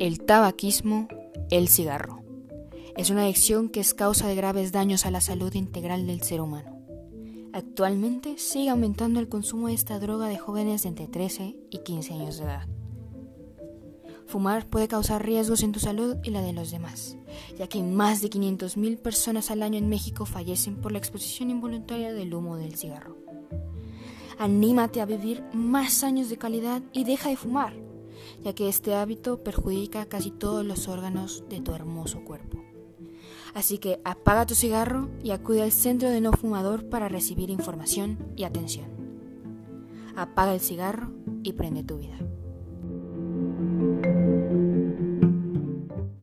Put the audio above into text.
El tabaquismo, el cigarro. Es una adicción que es causa de graves daños a la salud integral del ser humano. Actualmente sigue aumentando el consumo de esta droga de jóvenes de entre 13 y 15 años de edad. Fumar puede causar riesgos en tu salud y la de los demás, ya que más de 500.000 personas al año en México fallecen por la exposición involuntaria del humo del cigarro. Anímate a vivir más años de calidad y deja de fumar ya que este hábito perjudica casi todos los órganos de tu hermoso cuerpo. Así que apaga tu cigarro y acude al centro de no fumador para recibir información y atención. Apaga el cigarro y prende tu vida.